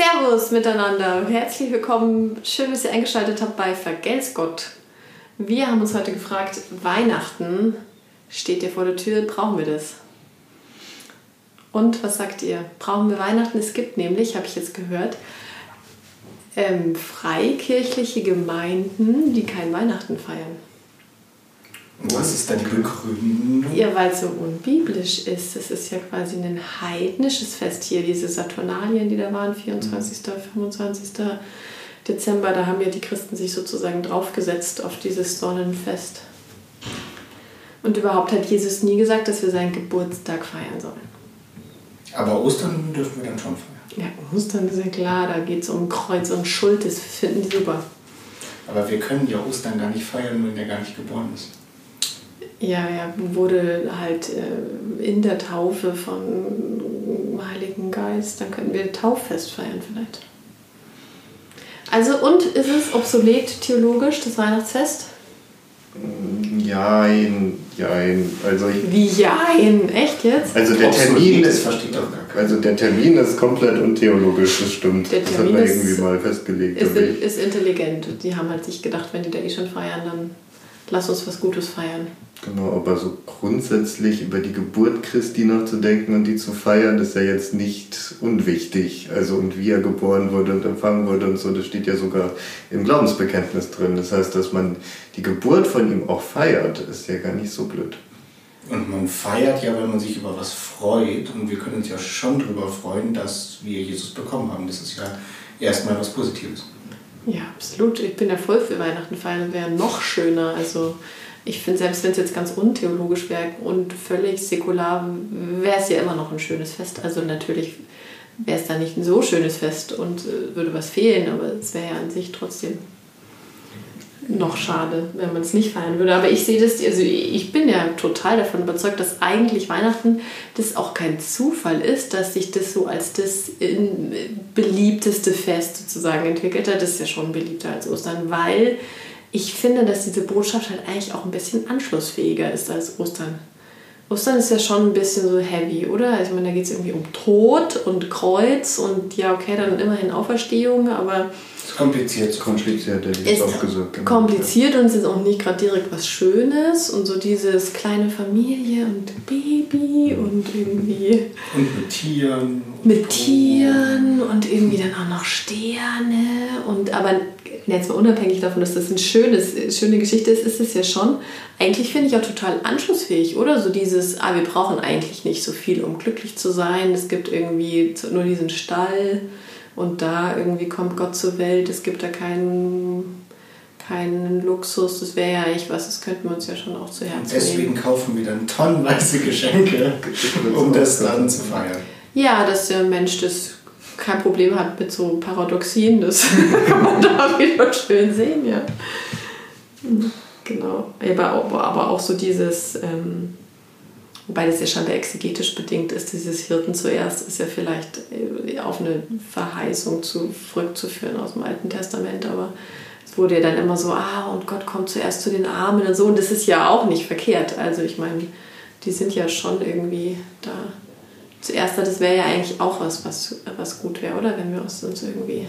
Servus miteinander. Herzlich willkommen. Schön, dass ihr eingeschaltet habt bei Vergelt's Gott. Wir haben uns heute gefragt, Weihnachten steht dir vor der Tür, brauchen wir das? Und was sagt ihr? Brauchen wir Weihnachten? Es gibt nämlich, habe ich jetzt gehört, ähm, freikirchliche Gemeinden, die kein Weihnachten feiern. Was ist deine Begründung? Ja, weil es so unbiblisch ist. Es ist ja quasi ein heidnisches Fest hier, diese Saturnalien, die da waren, 24., 25. Dezember. Da haben ja die Christen sich sozusagen draufgesetzt auf dieses Sonnenfest. Und überhaupt hat Jesus nie gesagt, dass wir seinen Geburtstag feiern sollen. Aber Ostern dürfen wir dann schon feiern. Ja, Ostern ist ja klar, da geht es um Kreuz und Schuld, das finden die super. Aber wir können ja Ostern gar nicht feiern, wenn er gar nicht geboren ist. Ja, er wurde halt äh, in der Taufe von Heiligen Geist, dann könnten wir Tauffest feiern vielleicht. Also und ist es obsolet theologisch, das Weihnachtsfest? Jein, jein. Also ich, Wie jein? Echt jetzt? also der Termin das ist versteht doch gar keiner. also der Termin ist komplett untheologisch, das stimmt. Der das hat Termin man ist- irgendwie mal festgelegt. Ist, ist intelligent. Die haben halt sich gedacht, wenn die da eh schon feiern, dann lass uns was Gutes feiern. Genau, aber so grundsätzlich über die Geburt Christi nachzudenken und die zu feiern, ist ja jetzt nicht unwichtig. Also und wie er geboren wurde und empfangen wurde und so, das steht ja sogar im Glaubensbekenntnis drin. Das heißt, dass man die Geburt von ihm auch feiert, ist ja gar nicht so blöd. Und man feiert ja, wenn man sich über was freut. Und wir können uns ja schon darüber freuen, dass wir Jesus bekommen haben. Das ist ja erstmal was Positives. Ja, absolut. Ich bin ja voll für Weihnachten feiern, wäre noch schöner. Also ich finde, selbst wenn es jetzt ganz untheologisch wäre und völlig säkular, wäre es ja immer noch ein schönes Fest. Also natürlich wäre es da nicht ein so schönes Fest und äh, würde was fehlen, aber es wäre ja an sich trotzdem noch schade, wenn man es nicht feiern würde. Aber ich sehe das, also ich bin ja total davon überzeugt, dass eigentlich Weihnachten das auch kein Zufall ist, dass sich das so als das beliebteste Fest sozusagen entwickelt hat. Das ist ja schon beliebter als Ostern, weil ich finde, dass diese Botschaft halt eigentlich auch ein bisschen anschlussfähiger ist als Ostern. Ostern ist ja schon ein bisschen so heavy, oder? Also, ich meine, da geht es irgendwie um Tod und Kreuz und ja, okay, dann immerhin Auferstehung, aber ist kompliziert. zu Kompliziert, hätte ich ist jetzt auch gesagt. genau. kompliziert und es ist auch nicht gerade direkt was Schönes und so dieses kleine Familie und Baby und irgendwie Und mit Tieren. und mit. Tieren und irgendwie dann auch noch Sterne und aber jetzt mal unabhängig davon, dass das eine schönes, schöne Geschichte ist, ist es ja schon eigentlich finde ich auch total anschlussfähig, oder? So dieses, ah, wir brauchen eigentlich nicht so viel, um glücklich zu sein. Es gibt irgendwie nur diesen Stall und da irgendwie kommt Gott zur Welt. Es gibt da keinen, keinen Luxus. Das wäre ja eigentlich was, das könnten wir uns ja schon auch zu Herzen deswegen nehmen. kaufen wir dann tonnenweise Geschenke, um das dann zu feiern. Ja, dass der Mensch das kein Problem hat mit so Paradoxien, das kann man da wieder schön sehen, ja. Genau. Aber auch, aber auch so dieses, ähm, wobei das ja scheinbar exegetisch bedingt ist, dieses Hirten zuerst ist ja vielleicht äh, auf eine Verheißung zu, zurückzuführen aus dem Alten Testament, aber es wurde ja dann immer so, ah, und Gott kommt zuerst zu den Armen und so, und das ist ja auch nicht verkehrt. Also ich meine, die sind ja schon irgendwie da. Zuerst, das wäre ja eigentlich auch was, was, was gut wäre, oder? Wenn wir uns uns irgendwie.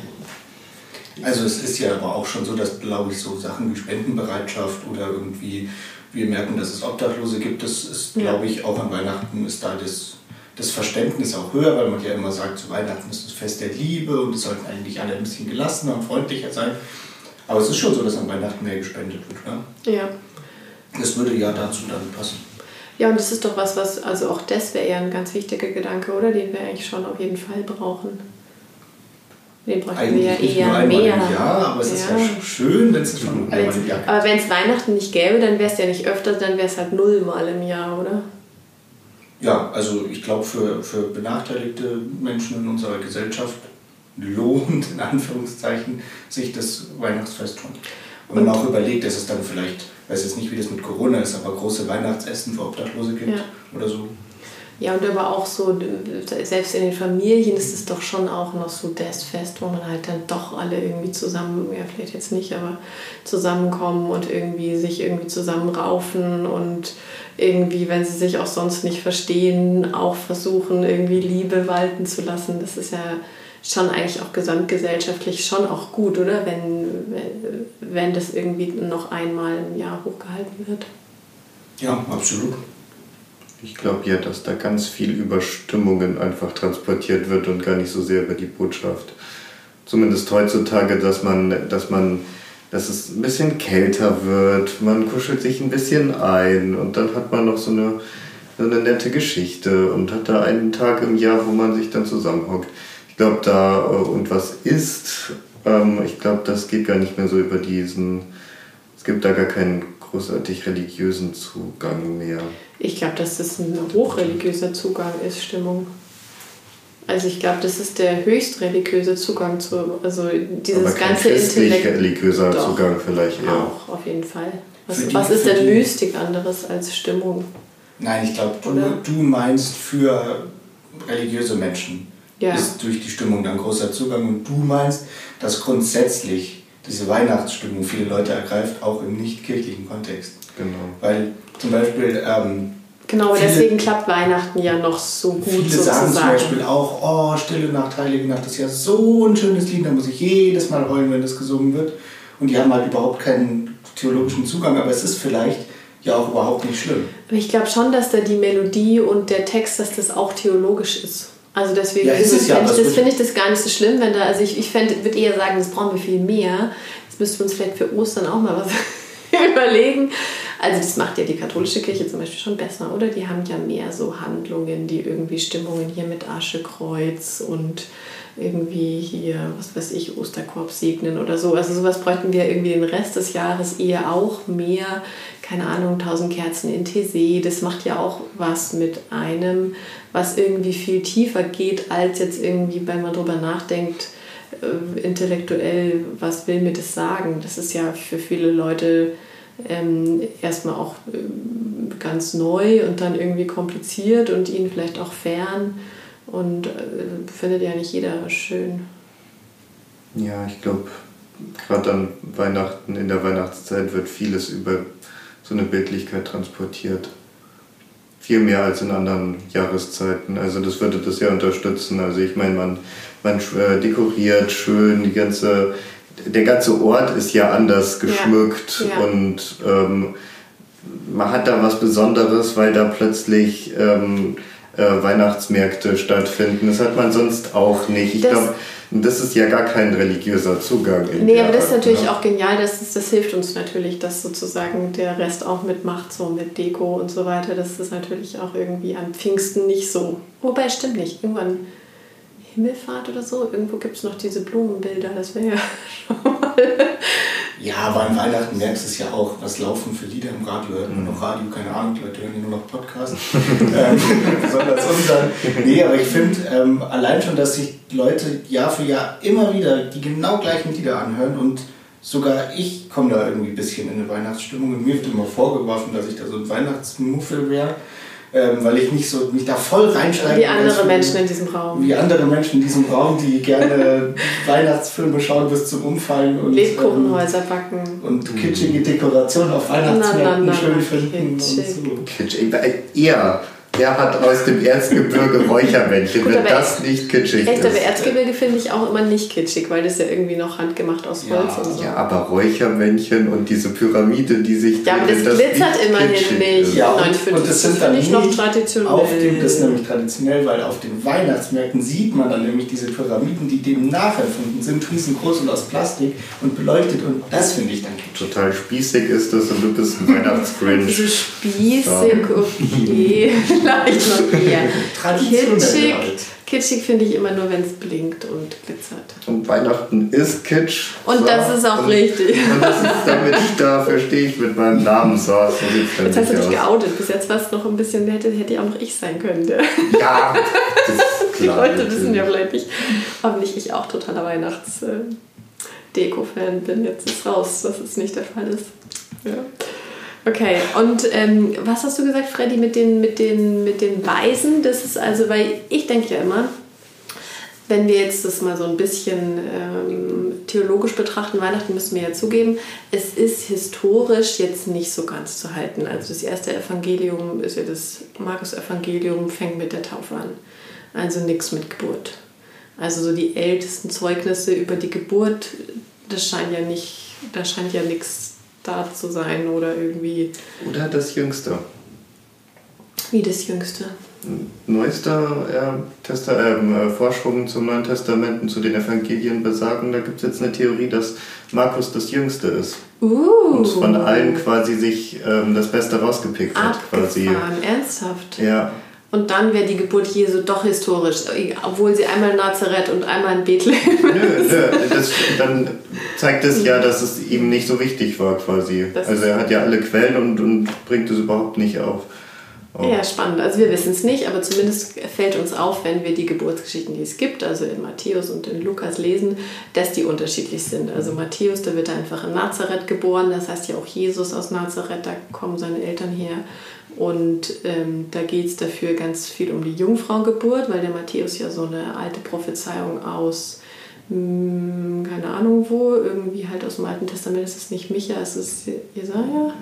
Also es ist ja aber auch schon so, dass, glaube ich, so Sachen wie Spendenbereitschaft oder irgendwie wir merken, dass es Obdachlose gibt, das ist, Ja. glaube ich, auch an Weihnachten ist da das, das Verständnis auch höher, weil man ja immer sagt, zu Weihnachten ist das Fest der Liebe und es sollten eigentlich alle ein bisschen gelassener und freundlicher sein. Aber es ist schon so, dass an Weihnachten mehr gespendet wird. Ne? Ja. Das würde ja dazu dann passen. Ja, und das ist doch was, was, also auch das wäre ja ein ganz wichtiger Gedanke, oder? Den wir eigentlich schon auf jeden Fall brauchen. Bräuchten wir nicht ja eher einmal mehr. im Jahr, aber es ist ja schön, wenn es schon einmal im Jahr gibt. aber wenn es Weihnachten nicht gäbe, dann wäre es ja nicht öfter, dann wäre es halt nullmal im Jahr, oder? Ja, also ich glaube, für, für benachteiligte Menschen in unserer Gesellschaft lohnt, in Anführungszeichen, sich das Weihnachtsfest schon. Und wenn man auch überlegt, dass es dann vielleicht, ich weiß jetzt nicht, wie das mit Corona ist, aber große Weihnachtsessen für Obdachlose gibt Ja. oder so. Ja, und aber auch so, selbst in den Familien ist es doch schon auch noch so das Fest, wo man halt dann doch alle irgendwie zusammen, ja vielleicht jetzt nicht, aber zusammenkommen und irgendwie sich irgendwie zusammenraufen und irgendwie, wenn sie sich auch sonst nicht verstehen, auch versuchen, irgendwie Liebe walten zu lassen. Das ist ja schon eigentlich auch gesamtgesellschaftlich schon auch gut, oder? Wenn, wenn das irgendwie noch einmal im Jahr hochgehalten wird. Ja, absolut. Ich glaube ja, dass da ganz viel über Stimmungen einfach transportiert wird und gar nicht so sehr über die Botschaft. Zumindest heutzutage, dass man, dass man, dass es ein bisschen kälter wird, man kuschelt sich ein bisschen ein und dann hat man noch so eine, so eine nette Geschichte und hat da einen Tag im Jahr, wo man sich dann zusammenhockt. Ich glaube, da äh, und was ist, ähm, ich glaube, das geht gar nicht mehr so über diesen, es gibt da gar keinen großartig religiösen Zugang mehr. Ich glaube, dass das ein hochreligiöser Zugang ist, Stimmung. Also ich glaube, das ist der höchst religiöse Zugang zu, also dieses Aber kein ganze Intellekt. religiöser Doch. Zugang vielleicht eher. Auch, auf jeden Fall. Was, die- was ist denn die- Mystik anderes als Stimmung? Nein, ich glaube, du, du meinst für religiöse Menschen Ja. ist durch die Stimmung dann großer Zugang und du meinst, dass grundsätzlich diese Weihnachtsstimmung viele Leute ergreift, auch im nicht kirchlichen Kontext. Genau. Weil zum Beispiel ähm, Genau, Viele- deswegen klappt Weihnachten ja noch so gut viele sagen zum sozusagen. Beispiel auch, oh, Stille Nacht, Heilige Nacht ist ja so ein schönes Lied, da muss ich jedes Mal heulen, wenn das gesungen wird. Und die haben halt überhaupt keinen theologischen Zugang, aber es ist vielleicht ja auch überhaupt nicht schlimm. Aber ich glaube schon, dass da die Melodie und der Text, dass das auch theologisch ist. Also deswegen Ja, ist es ja, finde ich, das finde ich das gar nicht so schlimm, wenn da, also ich, ich würde eher sagen, das brauchen wir viel mehr. Jetzt müssten wir uns vielleicht für Ostern auch mal was überlegen. Also das macht ja die katholische Kirche zum Beispiel schon besser, oder? Die haben ja mehr so Handlungen, die irgendwie Stimmungen hier mit Aschekreuz und irgendwie hier, was weiß ich, Osterkorb segnen oder so. Also sowas bräuchten wir irgendwie den Rest des Jahres eher auch mehr. Keine Ahnung, tausend Kerzen in Tessé. Das macht ja auch was mit einem, was irgendwie viel tiefer geht, als jetzt irgendwie, wenn man drüber nachdenkt, äh, intellektuell, was will mir das sagen? Das ist ja für viele Leute ähm, erstmal auch ähm, ganz neu und dann irgendwie kompliziert und ihnen vielleicht auch fern und äh, findet ja nicht jeder schön. Ja, ich glaube, gerade an Weihnachten, in der Weihnachtszeit wird vieles über so eine Bildlichkeit transportiert. Viel mehr als in anderen Jahreszeiten. Also das würde das ja unterstützen. Also ich meine, man, man äh, dekoriert schön, die ganze, der ganze Ort ist ja anders geschmückt Ja. und ähm, man hat da was Besonderes, weil da plötzlich ähm, äh, Weihnachtsmärkte stattfinden. Das hat man sonst auch nicht. Ich Das- glaube, das ist ja gar kein religiöser Zugang. Nee, aber das ist natürlich ne? auch genial, das, ist, das hilft uns natürlich, dass sozusagen der Rest auch mitmacht, so mit Deko und so weiter. Das ist natürlich auch irgendwie am Pfingsten nicht so. Wobei, stimmt nicht. Irgendwann Himmelfahrt oder so, irgendwo gibt es noch diese Blumenbilder, das wäre ja schon mal. Ja, aber an Weihnachten merkst du es ja auch, was laufen für Lieder im Radio, hört man noch Radio, keine Ahnung, die Leute hören ja nur noch Podcast. ähm, besonders unseren. Nee, aber ich finde ähm, allein schon, dass sich Leute Jahr für Jahr immer wieder die genau gleichen Lieder anhören und sogar ich komme da irgendwie ein bisschen in eine Weihnachtsstimmung und mir wird immer vorgeworfen, dass ich da so ein Weihnachtsmuffel wäre, ähm, weil ich nicht so mich da voll reinsteige. Wie andere Menschen in diesem Raum. Wie andere Menschen in diesem Raum, die gerne Weihnachtsfilme schauen bis zum Umfallen und ähm, Lebkuchenhäuser backen. und kitschige Dekorationen auf Weihnachtsmärkten Na, na, na, schön finden. Und so. Kitschig. Er, der hat aus dem Erzgebirge Räuchermännchen. Gut, Wenn aber das nicht kitschig Echt, aber ist. Erzgebirge finde ich auch immer nicht kitschig, weil das ja irgendwie noch handgemacht aus Ja, Holz und so. Ja, aber Räuchermännchen und diese Pyramide, die sich. Ja, aber das wenn glitzert nicht immerhin nicht. Ja, und, Nein, ich finde, und das das sind dann ich noch nicht traditionell. Auf dem, das ist nämlich traditionell, weil auf den Weihnachtsmärkten sieht man dann nämlich diese Pyramiden, die dem nacherfunden sind, riesengroß und aus Plastik und beleuchtet und das finde ich dann kitschig. Total spießig ist das und du bist ein Weihnachtsgrinch. So spießig, okay, vielleicht noch eher. Kitschig, halt. kitschig finde ich immer nur, wenn es blinkt und glitzert. Und Weihnachten ist Kitsch. Und das ist auch und, richtig. Und das ist, damit ich dafür stehe ich mit meinem Namen so aus. So Jetzt hast du dich aus. geoutet. Bis jetzt war es noch ein bisschen, hätte, hätte ja auch noch ich sein können. Der. Ja, das ist Die klar. Leute wissen ja vielleicht nicht, hoffentlich ich auch totaler Weihnachts-Deko-Fan bin. Jetzt ist raus, dass es nicht der Fall ist. Ja. Okay, und ähm, was hast du gesagt, Freddy, mit den, mit, den, mit den Weisen? Das ist also, weil ich denke ja immer, wenn wir jetzt das mal so ein bisschen ähm, theologisch betrachten, Weihnachten müssen wir ja zugeben, es ist historisch jetzt nicht so ganz zu halten. Also das erste Evangelium ist ja das Markus-Evangelium, fängt mit der Taufe an. Also nichts mit Geburt. Also so die ältesten Zeugnisse über die Geburt, das scheint ja nicht, da scheint ja nichts da zu sein oder irgendwie. Oder das Jüngste. Wie das Jüngste. Neuester äh, Testa äh, Forschungen zum Neuen Testament und zu den Evangelien besagen, da gibt es jetzt eine Theorie, dass Markus das Jüngste ist. Uh. Und von allen quasi sich ähm, das Beste rausgepickt hat. Quasi. Ernsthaft? Ja. Und dann wäre die Geburt Jesu doch historisch, obwohl sie einmal in Nazareth und einmal in Bethlehem ist. Nö, nö, das, dann zeigt es ja, dass es ihm nicht so wichtig war quasi. Das also er hat ja alle Quellen und, und bringt es überhaupt nicht auf. Oh. Ja, spannend. Also wir wissen es nicht, aber zumindest fällt uns auf, wenn wir die Geburtsgeschichten, die es gibt, also in Matthäus und in Lukas lesen, dass die unterschiedlich sind. Also Matthäus, da wird er einfach in Nazareth geboren, das heißt ja auch Jesus aus Nazareth, da kommen seine Eltern her. Und ähm, da geht es dafür ganz viel um die Jungfrauengeburt, weil der Matthäus ja so eine alte Prophezeiung aus, mh, hm, keine Ahnung wo, irgendwie halt aus dem Alten Testament ist es nicht Micha, es ist Jesaja.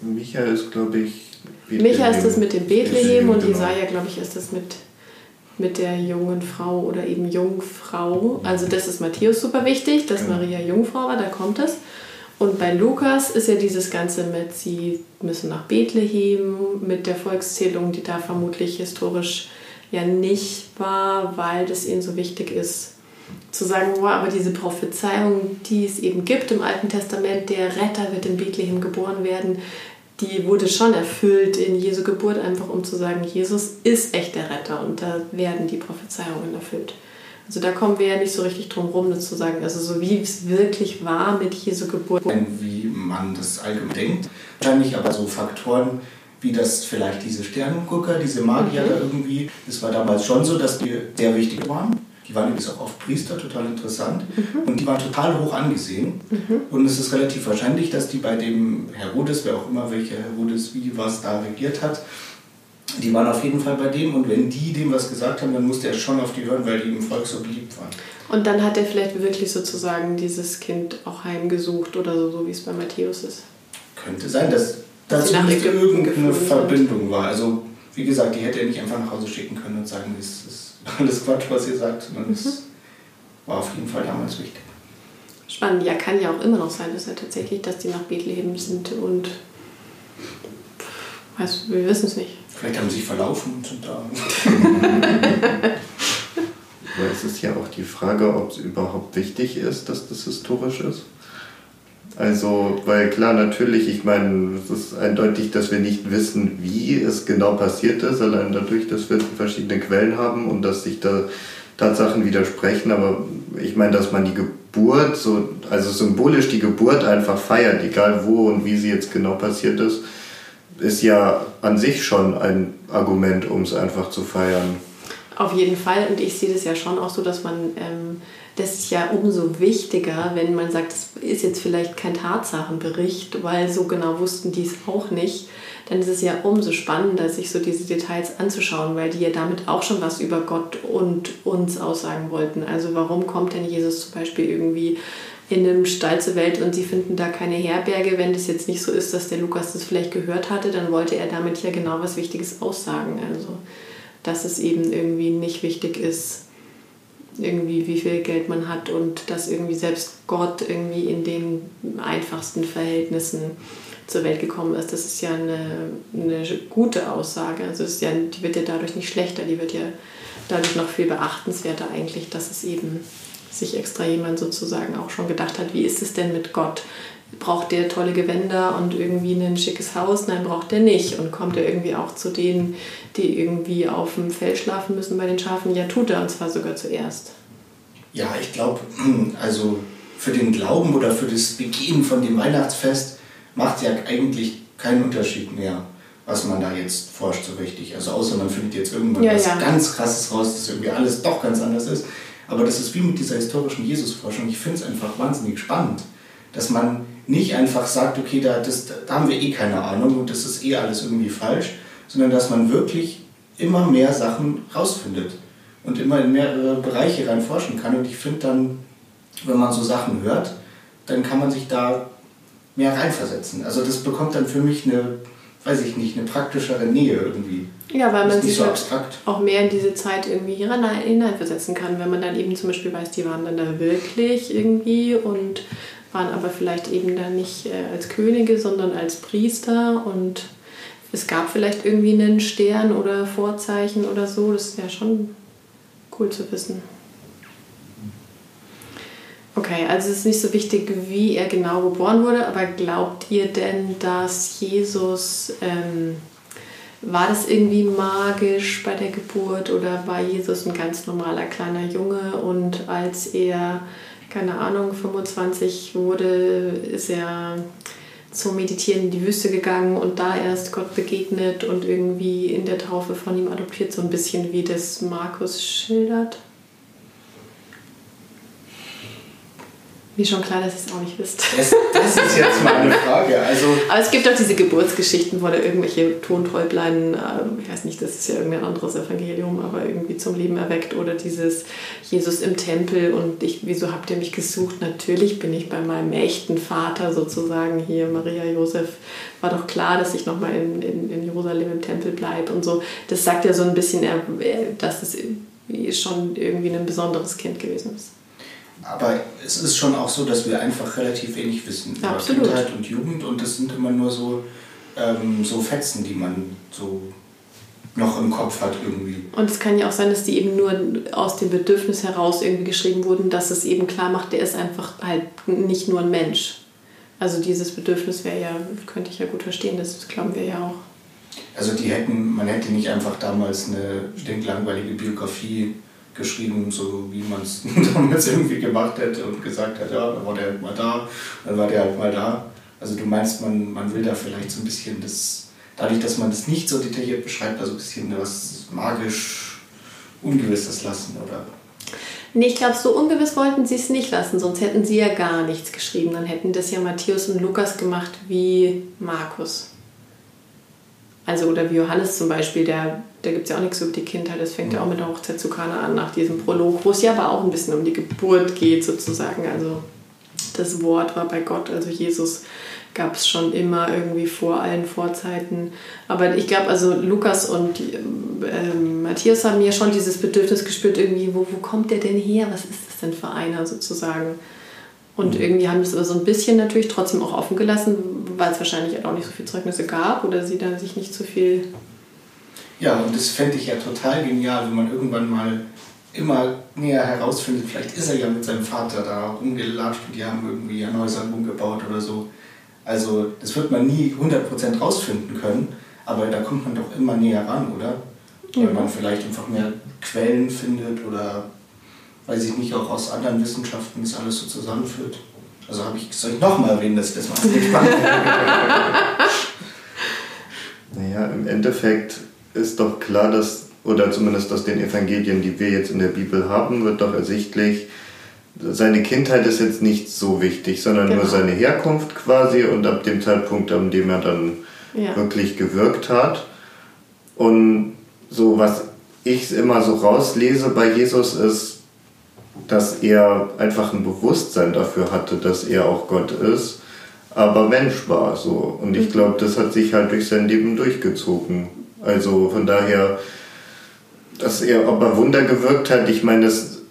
Micha ist, glaube ich, Bethlehem. Micha ist das mit dem Bethlehem und genau. Jesaja, glaube ich, ist das mit, mit der jungen Frau oder eben Jungfrau. Also, das ist Matthäus super wichtig, dass genau. Maria Jungfrau war, da kommt es. Und bei Lukas ist ja dieses Ganze mit, sie müssen nach Bethlehem, mit der Volkszählung, die da vermutlich historisch ja nicht war, weil das ihnen so wichtig ist, zu sagen, wow, aber diese Prophezeiung, die es eben gibt im Alten Testament, der Retter wird in Bethlehem geboren werden, die wurde schon erfüllt in Jesu Geburt, einfach um zu sagen, Jesus ist echt der Retter und da werden die Prophezeiungen erfüllt. Also da kommen wir ja nicht so richtig drum rum, das zu sagen. Also so wie es wirklich war mit Jesu Geburt. Wie man das allgemein denkt. Wahrscheinlich aber so Faktoren, wie das vielleicht diese Sternengucker, diese Magier mhm. da irgendwie, das war damals schon so, dass die sehr wichtig waren. Die waren übrigens auch oft Priester, total interessant. Mhm. Und die waren total hoch angesehen. Mhm. Und es ist relativ wahrscheinlich, dass die bei dem Herodes, wer auch immer welcher Herodes wie was da regiert hat, die waren auf jeden Fall bei dem und wenn die dem was gesagt haben, dann musste er schon auf die hören, weil die im Volk so beliebt waren. Und dann hat er vielleicht wirklich sozusagen dieses Kind auch heimgesucht oder so, so wie es bei Matthäus ist. Könnte sein, dass das irgendeine Verbindung war. Also wie gesagt, die hätte er nicht einfach nach Hause schicken können und sagen, es ist alles Quatsch, was ihr sagt, sondern es mhm. war auf jeden Fall damals wichtig. Spannend, ja, kann ja auch immer noch sein, dass er tatsächlich, dass die nach Bethlehem sind und weiß, wir wissen es nicht. Vielleicht haben sie sich verlaufen und sind da. Aber es ist ja auch die Frage, ob es überhaupt wichtig ist, dass das historisch ist. Also, weil klar, natürlich, ich meine, es ist eindeutig, dass wir nicht wissen, wie es genau passiert ist, allein dadurch, dass wir verschiedene Quellen haben und dass sich da Tatsachen widersprechen. Aber ich meine, dass man die Geburt, so, also symbolisch die Geburt einfach feiert, egal wo und wie sie jetzt genau passiert ist, ist ja an sich schon ein Argument, um es einfach zu feiern. Auf jeden Fall. Und ich sehe das ja schon auch so, dass man, ähm, das ist ja umso wichtiger, wenn man sagt, das ist jetzt vielleicht kein Tatsachenbericht, weil so genau wussten die es auch nicht. Dann ist es ja umso spannender, sich so diese Details anzuschauen, weil die ja damit auch schon was über Gott und uns aussagen wollten. Also warum kommt denn Jesus zum Beispiel irgendwie in einem Stall zur Welt und sie finden da keine Herberge. Wenn das jetzt nicht so ist, dass der Lukas das vielleicht gehört hatte, dann wollte er damit ja genau was Wichtiges aussagen. Also, dass es eben irgendwie nicht wichtig ist, irgendwie wie viel Geld man hat und dass irgendwie selbst Gott irgendwie in den einfachsten Verhältnissen zur Welt gekommen ist. Das ist ja eine, eine gute Aussage. Also ist ja, die wird ja dadurch nicht schlechter, die wird ja dadurch noch viel beachtenswerter eigentlich, dass es eben sich extra jemand sozusagen auch schon gedacht hat, wie ist es denn mit Gott? Braucht der tolle Gewänder und irgendwie ein schickes Haus? Nein, braucht er nicht. Und kommt er irgendwie auch zu denen, die irgendwie auf dem Feld schlafen müssen bei den Schafen? Ja, tut er, und zwar sogar zuerst. Ja, ich glaube, also für den Glauben oder für das Begehen von dem Weihnachtsfest macht ja eigentlich keinen Unterschied mehr, was man da jetzt forscht so richtig. Also außer man findet jetzt irgendwann ja, was ja. ganz Krasses raus, dass irgendwie alles doch ganz anders ist. Aber das ist wie mit dieser historischen Jesusforschung. Ich finde es einfach wahnsinnig spannend, dass man nicht einfach sagt, okay, da, das, da haben wir eh keine Ahnung und das ist eh alles irgendwie falsch, sondern dass man wirklich immer mehr Sachen rausfindet und immer in mehrere Bereiche rein forschen kann. Und ich finde dann, wenn man so Sachen hört, dann kann man sich da mehr reinversetzen. Also das bekommt dann für mich eine weiß ich nicht, eine praktischere Nähe irgendwie. Ja, weil man sich so halt auch mehr in diese Zeit irgendwie hineinversetzen kann, wenn man dann eben zum Beispiel weiß, die waren dann da wirklich irgendwie und waren aber vielleicht eben dann nicht äh, als Könige, sondern als Priester und es gab vielleicht irgendwie einen Stern oder Vorzeichen oder so. Das wäre schon cool zu wissen. Okay, also es ist nicht so wichtig, wie er genau geboren wurde, aber glaubt ihr denn, dass Jesus, ähm, war das irgendwie magisch bei der Geburt oder war Jesus ein ganz normaler kleiner Junge und als er, keine Ahnung, 25 wurde, ist er zum Meditieren in die Wüste gegangen und da erst Gott begegnet und irgendwie in der Taufe von ihm adoptiert, so ein bisschen wie das Markus schildert? Mir schon klar, dass ihr es auch nicht wisst. Das, das ist jetzt mal eine Frage. Also Aber es gibt auch diese Geburtsgeschichten, wo da irgendwelche Tonträublein, äh, ich weiß nicht, das ist ja irgendein anderes Evangelium, aber irgendwie zum Leben erweckt oder dieses Jesus im Tempel und ich, wieso habt ihr mich gesucht? Natürlich bin ich bei meinem echten Vater sozusagen hier, Maria Josef. War doch klar, dass ich nochmal in, in, in Jerusalem im Tempel bleibe und so. Das sagt ja so ein bisschen, dass es schon irgendwie ein besonderes Kind gewesen ist. Aber es ist schon auch so, dass wir einfach relativ wenig wissen über Absolut. Kindheit und Jugend und das sind immer nur so, ähm, so Fetzen, die man so noch im Kopf hat irgendwie. Und es kann ja auch sein, dass die eben nur aus dem Bedürfnis heraus irgendwie geschrieben wurden, dass es eben klar macht, der ist einfach halt nicht nur ein Mensch. Also dieses Bedürfnis wäre ja, könnte ich ja gut verstehen, das glauben wir ja auch. Also die hätten, man hätte nicht einfach damals eine stinklangweilige Biografie geschrieben, so wie man es damals irgendwie gemacht hätte und gesagt hat, ja, dann war der halt mal da, dann war der halt mal da. Also du meinst, man, man will da vielleicht so ein bisschen das, dadurch, dass man das nicht so detailliert beschreibt, also ein bisschen was magisch Ungewisses lassen, oder? Nee, ich glaube, so ungewiss wollten sie es nicht lassen, sonst hätten sie ja gar nichts geschrieben. Dann hätten das ja Matthäus und Lukas gemacht wie Markus. Also, oder wie Johannes zum Beispiel, der, da gibt es ja auch nichts über die Kindheit, das fängt ja auch mit der Hochzeit zu Kana an, nach diesem Prolog, wo es ja aber auch ein bisschen um die Geburt geht, sozusagen. Also, das Wort war bei Gott, also Jesus gab es schon immer irgendwie vor allen Vorzeiten. Aber ich glaube, also Lukas und äh, Matthias haben ja schon dieses Bedürfnis gespürt, irgendwie, wo, wo kommt der denn her? Was ist das denn für einer sozusagen? Und mhm. irgendwie haben das aber so ein bisschen natürlich trotzdem auch offen gelassen, weil es wahrscheinlich auch nicht so viele Zeugnisse gab oder sie dann sich nicht so viel. Ja, und das fände ich ja total genial, wenn man irgendwann mal immer näher herausfindet, vielleicht ist er ja mit seinem Vater da rumgelatscht und die haben irgendwie ein neues Album gebaut oder so. Also, das wird man nie 100% rausfinden können, aber da kommt man doch immer näher ran, oder? Weil man vielleicht einfach mehr Quellen findet oder weiß ich nicht, auch aus anderen Wissenschaften das alles so zusammenführt. Also habe ich, soll ich nochmal erwähnen, dass ich das wahnsinnig spannend Naja, im Endeffekt ist doch klar, dass, oder zumindest aus den Evangelien, die wir jetzt in der Bibel haben, wird doch ersichtlich, seine Kindheit ist jetzt nicht so wichtig, sondern genau. nur seine Herkunft quasi und ab dem Zeitpunkt, an dem er dann ja. wirklich gewirkt hat. Und so, was ich immer so rauslese bei Jesus ist, dass er einfach ein Bewusstsein dafür hatte, dass er auch Gott ist, aber Mensch war so. Und ich mhm. glaube, das hat sich halt durch sein Leben durchgezogen. Also von daher, dass er, ob er Wunder gewirkt hat, ich meine, das,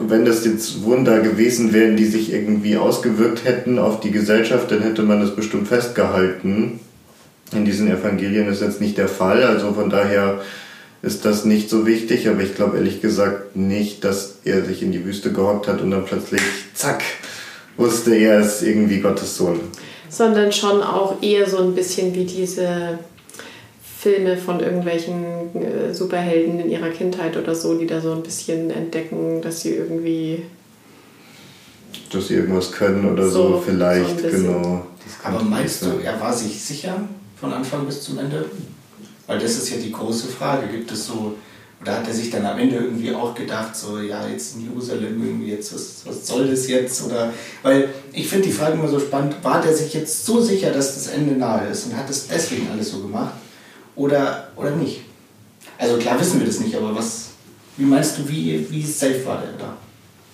wenn das jetzt Wunder gewesen wären, die sich irgendwie ausgewirkt hätten auf die Gesellschaft, dann hätte man das bestimmt festgehalten. In diesen Evangelien ist jetzt nicht der Fall. Also von daher ist das nicht so wichtig, aber ich glaube ehrlich gesagt nicht, dass er sich in die Wüste gehockt hat und dann plötzlich, zack, wusste er es irgendwie Gottes Sohn. Sondern schon auch eher so ein bisschen wie diese Filme von irgendwelchen äh, Superhelden in ihrer Kindheit oder so, die da so ein bisschen entdecken, dass sie irgendwie. Dass sie irgendwas können oder so, so vielleicht, so genau. Aber meinst du, er war sich sicher von Anfang bis zum Ende? Weil das ist ja die große Frage. Gibt es so, oder hat er sich dann am Ende irgendwie auch gedacht, so, ja, jetzt in Jerusalem irgendwie, jetzt, was, was soll das jetzt? Oder, weil ich finde die Frage immer so spannend, war der sich jetzt so sicher, dass das Ende nahe ist und hat es deswegen alles so gemacht? Oder, oder nicht? Also klar wissen wir das nicht, aber was, wie meinst du, wie, wie safe war der da?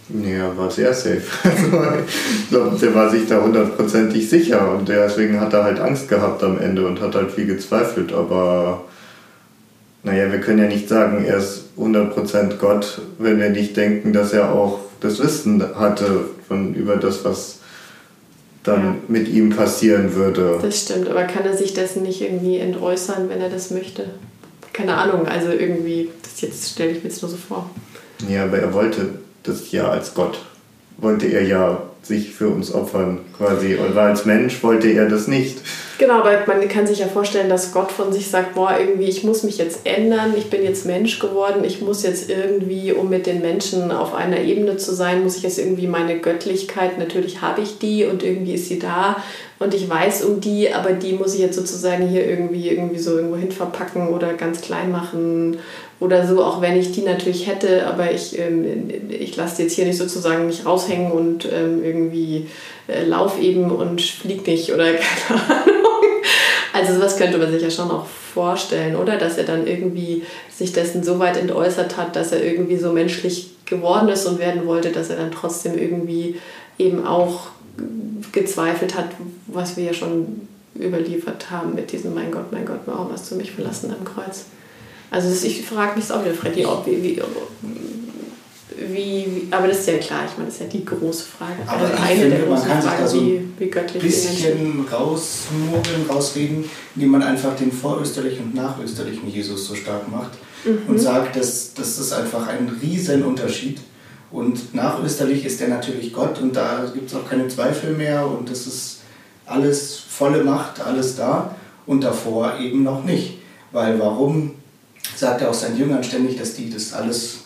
Ja, war sehr safe. Also, ich glaube, der war sich da hundertprozentig sicher und deswegen hat er halt Angst gehabt am Ende und hat halt viel gezweifelt. Aber naja, wir können ja nicht sagen, er ist 100% Gott, wenn wir nicht denken, dass er auch das Wissen hatte von über das, was dann ja. mit ihm passieren würde. Das stimmt, aber kann er sich dessen nicht irgendwie entäußern, wenn er das möchte? Keine Ahnung, also irgendwie, das jetzt stelle ich mir jetzt nur so vor. Ja, aber er wollte das ja als Gott, wollte er ja sich für uns opfern quasi. Und als Mensch wollte er das nicht. Genau, aber man kann sich ja vorstellen, dass Gott von sich sagt, boah, irgendwie, ich muss mich jetzt ändern, ich bin jetzt Mensch geworden, ich muss jetzt irgendwie, um mit den Menschen auf einer Ebene zu sein, muss ich jetzt irgendwie meine Göttlichkeit, natürlich habe ich die und irgendwie ist sie da und ich weiß um die, aber die muss ich jetzt sozusagen hier irgendwie, irgendwie so irgendwo hin verpacken oder ganz klein machen oder so, auch wenn ich die natürlich hätte, aber ich, ähm, ich lasse jetzt hier nicht sozusagen mich raushängen und ähm, irgendwie äh, lauf eben und flieg nicht oder keine Ahnung. Also sowas könnte man sich ja schon auch vorstellen, oder? Dass er dann irgendwie sich dessen so weit entäußert hat, dass er irgendwie so menschlich geworden ist und werden wollte, dass er dann trotzdem irgendwie eben auch gezweifelt hat, was wir ja schon überliefert haben mit diesem Mein Gott, mein Gott, warum hast du mich verlassen am Kreuz? Also ich frage mich auch wieder, Freddy, ob, wie, wie, wie, aber das ist ja klar, ich meine, das ist ja die große Frage. Aber also eine finde, der großen man kann Fragen, sich da so wie, wie göttlich ein bisschen rausmogeln, rausreden, indem man einfach den vorösterlichen und nachösterlichen Jesus so stark macht mhm. und sagt, dass, das einfach ein Riesenunterschied und nachösterlich ist er natürlich Gott und da gibt es auch keine Zweifel mehr und das ist alles volle Macht, alles da und davor eben noch nicht. Weil warum sagt er auch seinen Jüngern ständig, dass die das alles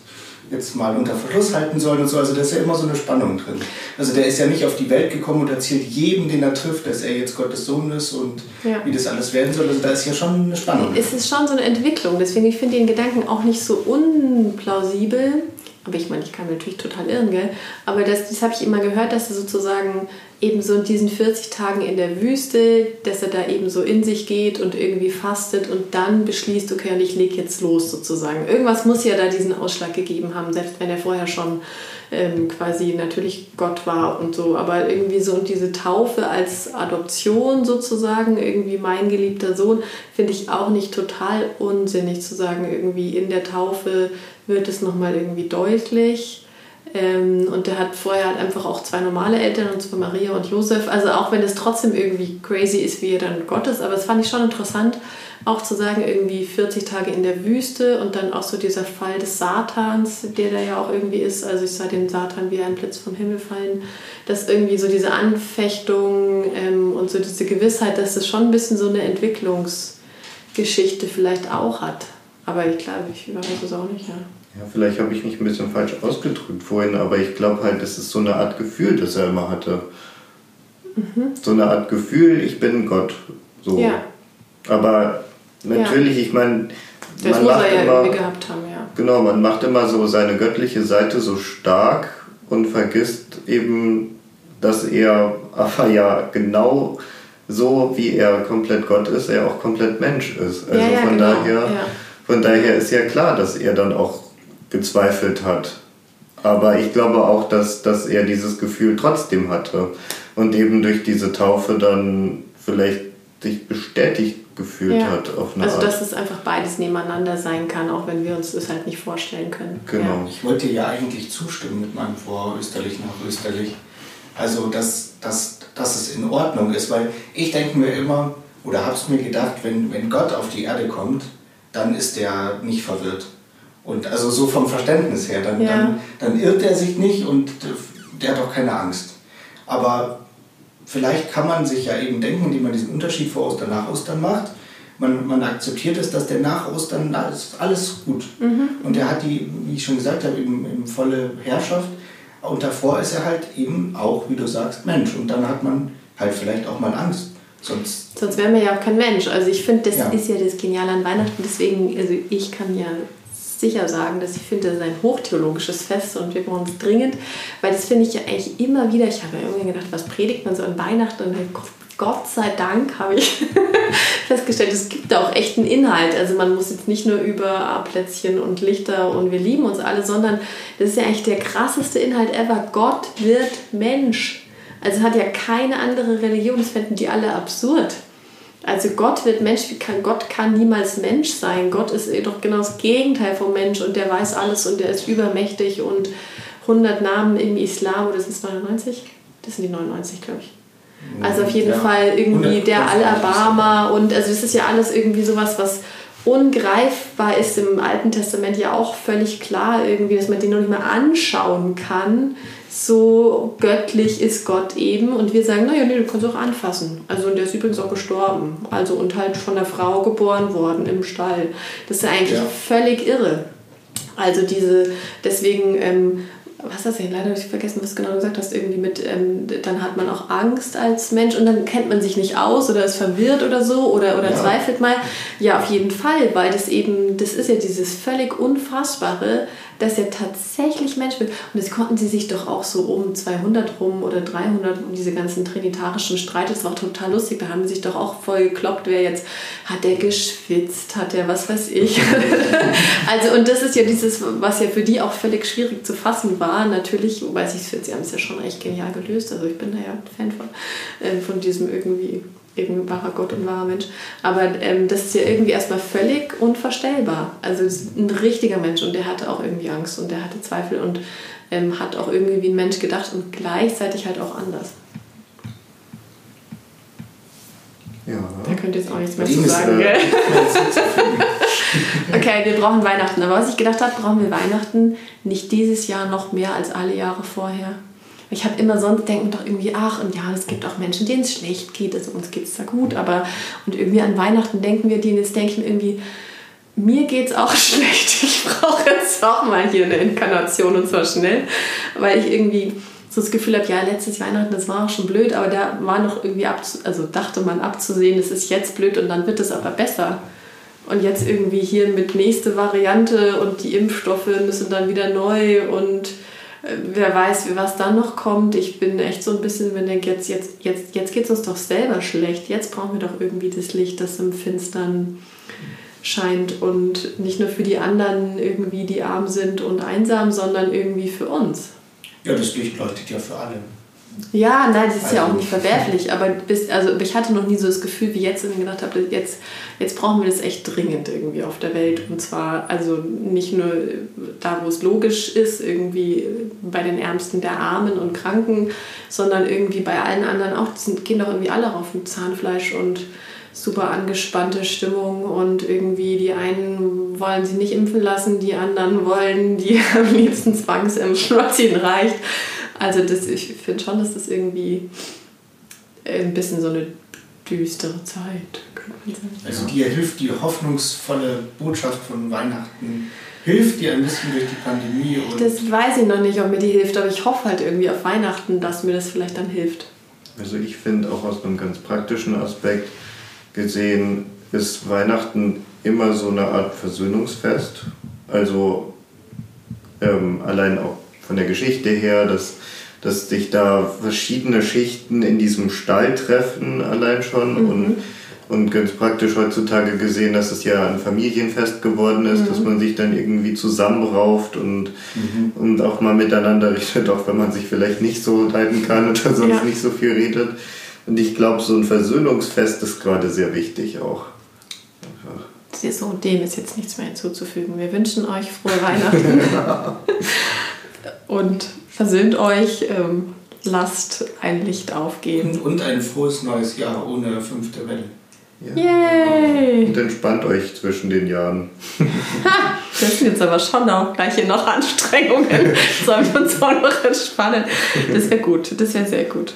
jetzt mal unter Verschluss halten sollen und so. Also da ist ja immer so eine Spannung drin. Also der ist ja nicht auf die Welt gekommen und erzählt jedem, den er trifft, dass er jetzt Gottes Sohn ist und ja. wie das alles werden soll. Also da ist ja schon eine Spannung. Es ist schon so eine Entwicklung. Deswegen, ich finde den Gedanken auch nicht so unplausibel. Aber ich meine, ich kann natürlich total irren, gell? Aber das, das habe ich immer gehört, dass er sozusagen eben so in diesen 40 Tagen in der Wüste, dass er da eben so in sich geht und irgendwie fastet und dann beschließt, okay, und ich lege jetzt los sozusagen. Irgendwas muss ja da diesen Ausschlag gegeben haben, selbst wenn er vorher schon ähm, quasi natürlich Gott war und so. Aber irgendwie so und diese Taufe als Adoption sozusagen, irgendwie mein geliebter Sohn, finde ich auch nicht total unsinnig zu sagen, irgendwie in der Taufe wird es nochmal irgendwie deutlich ähm, und der hat vorher halt einfach auch zwei normale Eltern, und zwar Maria und Josef. Also auch wenn es trotzdem irgendwie crazy ist, wie er dann Gott ist, aber es fand ich schon interessant, auch zu sagen, irgendwie 40 Tage in der Wüste und dann auch so dieser Fall des Satans, der da ja auch irgendwie ist. Also ich sah den Satan wie ein Blitz vom Himmel fallen, dass irgendwie so diese Anfechtung ähm, und so diese Gewissheit, dass es schon ein bisschen so eine Entwicklungsgeschichte vielleicht auch hat. Aber ich glaube, ich weiß es auch nicht, ja. Ja, vielleicht habe ich mich ein bisschen falsch ausgedrückt vorhin, aber ich glaube halt, das ist so eine Art Gefühl, das er immer hatte. Mhm. So eine Art Gefühl, ich bin Gott. So. Ja. Aber natürlich, ja. ich meine, das man muss macht er ja immer, irgendwie gehabt haben, ja. Genau, man macht immer so seine göttliche Seite so stark und vergisst eben, dass er aber ja genau so, wie er komplett Gott ist, er auch komplett Mensch ist. Also ja, von genau. daher, von daher ist ja klar, dass er dann auch gezweifelt hat. Aber ich glaube auch, dass, dass er dieses Gefühl trotzdem hatte und eben durch diese Taufe dann vielleicht sich bestätigt gefühlt ja. hat. Auf eine also Art. dass es einfach beides nebeneinander sein kann, auch wenn wir uns das halt nicht vorstellen können. Genau. Ja. Ich wollte ja eigentlich zustimmen mit meinem Vorösterlich nach Österlich. Also dass, dass, dass es in Ordnung ist, weil ich denke mir immer, oder habe es mir gedacht, wenn, wenn Gott auf die Erde kommt, dann ist er nicht verwirrt und also so vom Verständnis her, dann, ja. dann, dann irrt er sich nicht und der hat auch keine Angst. Aber vielleicht kann man sich ja eben denken, indem man diesen Unterschied vor Ostern nach Ostern macht. Man, man akzeptiert es, dass der nach Ostern, na, ist alles gut. Mhm. Und er hat die, wie ich schon gesagt habe, eben, eben volle Herrschaft. Und davor ist er halt eben auch, wie du sagst, Mensch. Und dann hat man halt vielleicht auch mal Angst. Sonst, Sonst wären wir ja auch kein Mensch. Also ich finde, das ja. ist ja das Geniale an Weihnachten. Deswegen, also ich kann ja sicher sagen, dass ich finde, das ist ein hochtheologisches Fest und wir brauchen es dringend, weil das finde ich ja eigentlich immer wieder, ich habe ja irgendwie gedacht, was predigt man so an Weihnachten und dann Gott sei Dank habe ich festgestellt, es gibt da auch echten Inhalt. Also man muss jetzt nicht nur über Plätzchen und Lichter und wir lieben uns alle, sondern das ist ja eigentlich der krasseste Inhalt ever. Gott wird Mensch. Also hat ja keine andere Religion, das fänden die alle absurd. Also Gott wird Mensch, kann, Gott kann niemals Mensch sein. Gott ist doch genau das Gegenteil vom Mensch und der weiß alles und der ist übermächtig und 100 Namen im Islam, oder sind es 99? Das sind die 99, glaube ich. Also auf jeden ja. Fall irgendwie der Alabama und also das ist ja alles irgendwie sowas, was ungreifbar ist im Alten Testament ja auch völlig klar irgendwie, dass man den noch nicht mal anschauen kann. So göttlich ist Gott eben und wir sagen, naja, nee, du kannst auch anfassen. Also und der ist übrigens auch gestorben. Also und halt von der Frau geboren worden im Stall. Das ist ja eigentlich ja. völlig irre. Also diese, deswegen ähm, was hast du denn? Leider habe ich vergessen, was du genau gesagt hast. Irgendwie mit, ähm, dann hat man auch Angst als Mensch und dann kennt man sich nicht aus oder ist verwirrt oder so oder, oder ja. zweifelt mal. Ja, auf jeden Fall, weil das eben, das ist ja dieses völlig Unfassbare, dass er tatsächlich Mensch wird. Und das konnten sie sich doch auch so um 200 rum oder 300 um diese ganzen trinitarischen Streite. Das war total lustig. Da haben sie sich doch auch voll gekloppt, wer jetzt hat der geschwitzt, hat der was weiß ich. also und das ist ja dieses, was ja für die auch völlig schwierig zu fassen war. Natürlich, wobei sie haben es ja schon echt genial gelöst. Also ich bin da ja Fan von, äh, von diesem irgendwie eben wahrer Gott und wahrer Mensch. Aber ähm, das ist ja irgendwie erstmal völlig unvorstellbar. Also ein richtiger Mensch und der hatte auch irgendwie Angst und der hatte Zweifel und ähm, hat auch irgendwie wie ein Mensch gedacht und gleichzeitig halt auch anders. Ja. Da könnt ihr jetzt auch nichts mehr zu sagen, äh, gell? okay, wir brauchen Weihnachten. Aber was ich gedacht habe, brauchen wir Weihnachten nicht dieses Jahr noch mehr als alle Jahre vorher. Ich habe immer sonst denken doch irgendwie, ach, und ja, es gibt auch Menschen, denen es schlecht geht, also uns geht es da gut, aber und irgendwie an Weihnachten denken wir, die jetzt denken irgendwie, mir geht es auch schlecht, ich brauche jetzt auch mal hier eine Inkarnation und zwar schnell, weil ich irgendwie so das Gefühl habe, ja, letztes Weihnachten, das war auch schon blöd, aber da war noch irgendwie, abzu also dachte man abzusehen, es ist jetzt blöd und dann wird es aber besser. Und jetzt irgendwie hier mit nächste Variante und die Impfstoffe müssen dann wieder neu und wer weiß, was dann noch kommt. Ich bin echt so ein bisschen, wenn ich jetzt, jetzt, jetzt, jetzt geht es uns doch selber schlecht. Jetzt brauchen wir doch irgendwie das Licht, das im Finstern scheint und nicht nur für die anderen irgendwie, die arm sind und einsam, sondern irgendwie für uns. Ja, das Licht leuchtet ja für alle. Ja, nein, das ist also, ja auch nicht verwerflich, aber bis, also ich hatte noch nie so das Gefühl wie jetzt, wenn ich gedacht habe, jetzt, jetzt brauchen wir das echt dringend irgendwie auf der Welt. Und zwar also nicht nur da, wo es logisch ist, irgendwie bei den Ärmsten der Armen und Kranken, sondern irgendwie bei allen anderen auch. Die sind, gehen doch irgendwie alle auf dem Zahnfleisch und super angespannte Stimmung und irgendwie die einen wollen sie nicht impfen lassen, die anderen wollen die am liebsten zwangsimpfen, was ihnen reicht. Also das, ich finde schon, dass das irgendwie ein bisschen so eine düstere Zeit, könnte man sagen. Also dir hilft die hoffnungsvolle Botschaft von Weihnachten, hilft dir ein bisschen durch die Pandemie? Und das weiß ich noch nicht, ob mir die hilft, aber ich hoffe halt irgendwie auf Weihnachten, dass mir das vielleicht dann hilft. Also ich finde auch aus einem ganz praktischen Aspekt gesehen, ist Weihnachten immer so eine Art Versöhnungsfest. Also ähm, allein auch von der Geschichte her, dass, dass sich da verschiedene Schichten in diesem Stall treffen, allein schon. Mhm. Und, und ganz praktisch heutzutage gesehen, dass es ja ein Familienfest geworden ist, mhm. dass man sich dann irgendwie zusammenrauft und, mhm. und auch mal miteinander redet, auch wenn man sich vielleicht nicht so leiden kann oder sonst ja. nicht so viel redet. Und ich glaube, so ein Versöhnungsfest ist gerade sehr wichtig auch. So, dem ist jetzt nichts mehr hinzuzufügen. Wir wünschen euch frohe Weihnachten. und versöhnt euch, ähm, lasst ein Licht aufgehen. Und, ein frohes neues Jahr ohne fünfte Welle. Ja. Yay! Und entspannt euch zwischen den Jahren. das sind jetzt aber schon auch gleich hier noch Anstrengungen. Sollen wir uns auch noch entspannen? Das wäre gut, das wäre sehr gut.